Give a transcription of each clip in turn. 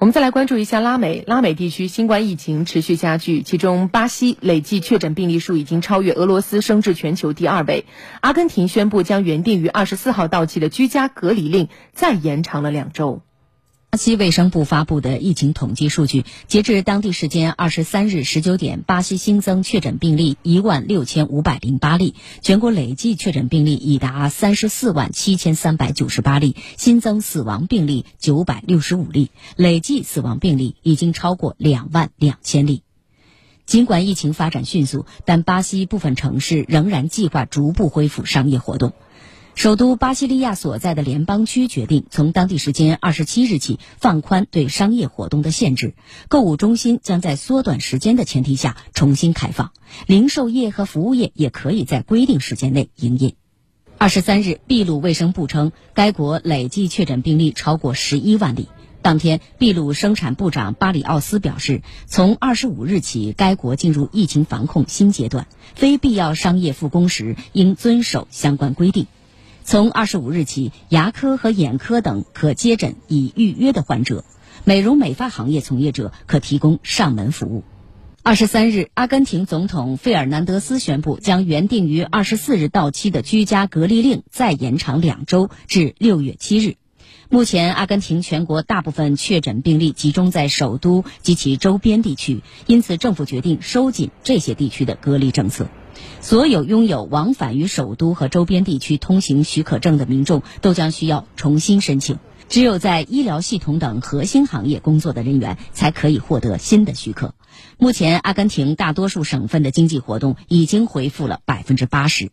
我们再来关注一下拉美，拉美地区新冠疫情持续加剧，其中巴西累计确诊病例数已经超越俄罗斯，升至全球第二位。阿根廷宣布将原定于二十四号到期的居家隔离令再延长了两周。巴西卫生部发布的疫情统计数据，截至当地时间二十三日十九点，巴西新增确诊病例一万六千五百零八例，全国累计确诊病例已达三十四万七千三百九十八例，新增死亡病例九百六十五例，累计死亡病例已经超过两万两千例。尽管疫情发展迅速，但巴西部分城市仍然计划逐步恢复商业活动。首都巴西利亚所在的联邦区决定，从当地时间二十七日起放宽对商业活动的限制。购物中心将在缩短时间的前提下重新开放，零售业和服务业也可以在规定时间内营业。二十三日，秘鲁卫生部称，该国累计确诊病例超过十一万例。当天，秘鲁生产部长巴里奥斯表示，从二十五日起，该国进入疫情防控新阶段，非必要商业复工时应遵守相关规定。从二十五日起，牙科和眼科等可接诊已预约的患者，美容美发行业从业者可提供上门服务。二十三日，阿根廷总统费尔南德斯宣布，将原定于二十四日到期的居家隔离令再延长两周，至六月七日。目前，阿根廷全国大部分确诊病例集中在首都及其周边地区，因此政府决定收紧这些地区的隔离政策。所有拥有往返于首都和周边地区通行许可证的民众都将需要重新申请。只有在医疗系统等核心行业工作的人员才可以获得新的许可。目前，阿根廷大多数省份的经济活动已经恢复了百分之八十。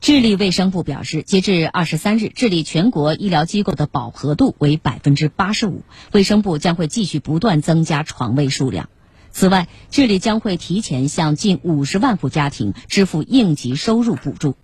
智利卫生部表示，截至二十三日，智利全国医疗机构的饱和度为百分之八十五。卫生部将会继续不断增加床位数量。此外，智利将会提前向近五十万户家庭支付应急收入补助。